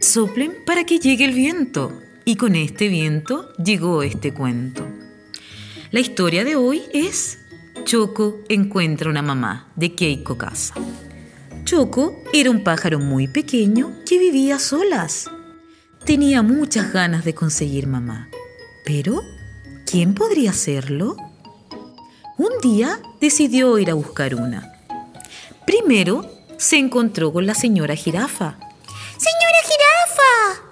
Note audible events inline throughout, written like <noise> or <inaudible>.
Soplen para que llegue el viento. Y con este viento llegó este cuento. La historia de hoy es Choco encuentra una mamá de Keiko Casa. Choco era un pájaro muy pequeño que vivía solas. Tenía muchas ganas de conseguir mamá. Pero, ¿quién podría hacerlo? Un día decidió ir a buscar una. Primero se encontró con la señora jirafa. Señora jirafa,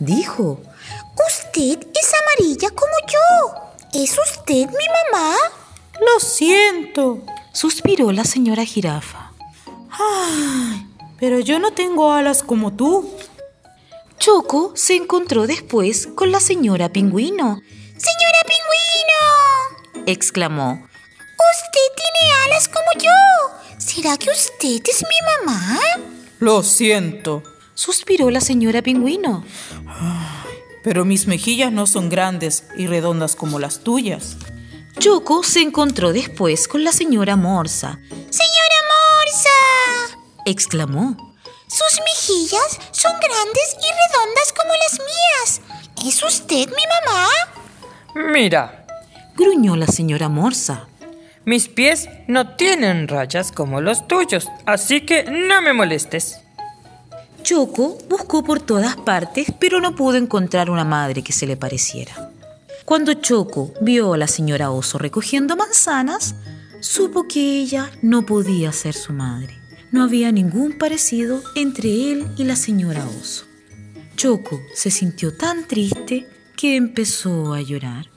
Dijo, usted es amarilla como yo. ¿Es usted mi mamá? Lo siento, suspiró la señora jirafa. Ay, pero yo no tengo alas como tú. Choco se encontró después con la señora pingüino. Señora pingüino, exclamó. ¿Será que usted es mi mamá? Lo siento, suspiró la señora pingüino. pero mis mejillas no son grandes y redondas como las tuyas. Choco se encontró después con la señora Morsa. Señora Morsa, exclamó. sus mejillas son grandes y redondas como las mías. ¿Es usted mi mamá? Mira, gruñó la señora Morsa. Mis pies no tienen rayas como los tuyos, así que no me molestes. Choco buscó por todas partes, pero no pudo encontrar una madre que se le pareciera. Cuando Choco vio a la señora Oso recogiendo manzanas, supo que ella no podía ser su madre. No había ningún parecido entre él y la señora Oso. Choco se sintió tan triste que empezó a llorar.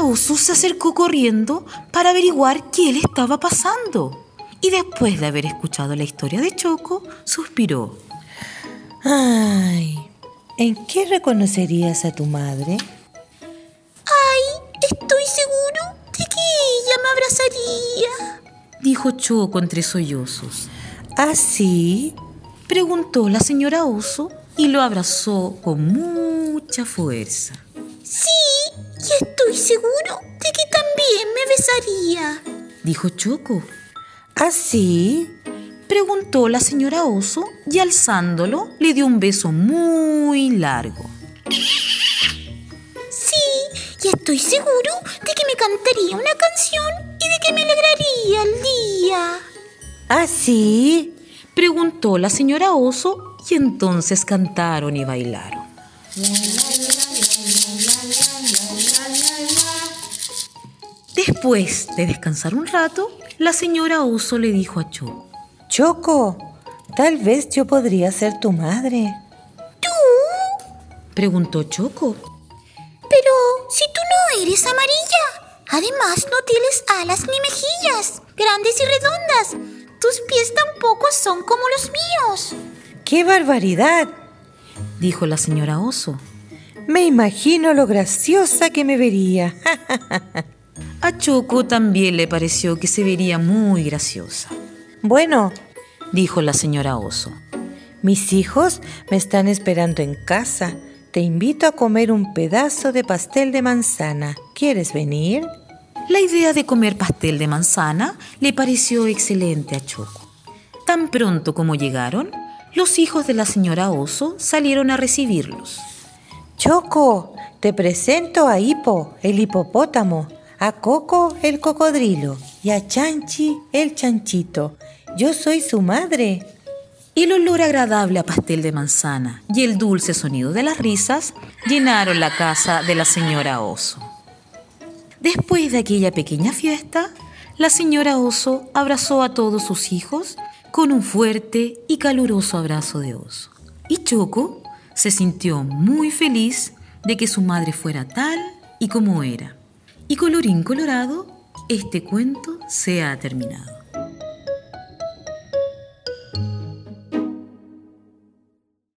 Oso se acercó corriendo para averiguar qué le estaba pasando. Y después de haber escuchado la historia de Choco, suspiró. Ay, ¿en qué reconocerías a tu madre? Ay, estoy seguro de que ella me abrazaría. Dijo Choco entre sollozos. ¿Ah, sí? Preguntó la señora Oso y lo abrazó con mucha fuerza. Sí, y estoy seguro de que también me besaría. Dijo Choco. ¿Ah, sí? Preguntó la señora Oso y alzándolo le dio un beso muy largo. Sí, y estoy seguro de que me cantaría una canción y de que me alegraría el día. ¿Ah, sí? Preguntó la señora Oso y entonces cantaron y bailaron. Después de descansar un rato, la señora Oso le dijo a Choco. Choco, tal vez yo podría ser tu madre. ¿Tú? Preguntó Choco. Pero si tú no eres amarilla, además no tienes alas ni mejillas, grandes y redondas. Tus pies tampoco son como los míos. ¡Qué barbaridad! Dijo la señora Oso. Me imagino lo graciosa que me vería. <laughs> A Choco también le pareció que se vería muy graciosa. Bueno, dijo la señora Oso. Mis hijos me están esperando en casa. Te invito a comer un pedazo de pastel de manzana. ¿Quieres venir? La idea de comer pastel de manzana le pareció excelente a Choco. Tan pronto como llegaron, los hijos de la señora Oso salieron a recibirlos. Choco, te presento a Hipo, el hipopótamo, a Coco, el cocodrilo, y a Chanchi, el chanchito. Yo soy su madre. El olor agradable a pastel de manzana y el dulce sonido de las risas llenaron la casa de la señora Oso. Después de aquella pequeña fiesta, la señora Oso abrazó a todos sus hijos con un fuerte y caluroso abrazo de oso. Y Choco se sintió muy feliz de que su madre fuera tal y como era. Y colorín colorado, este cuento se ha terminado.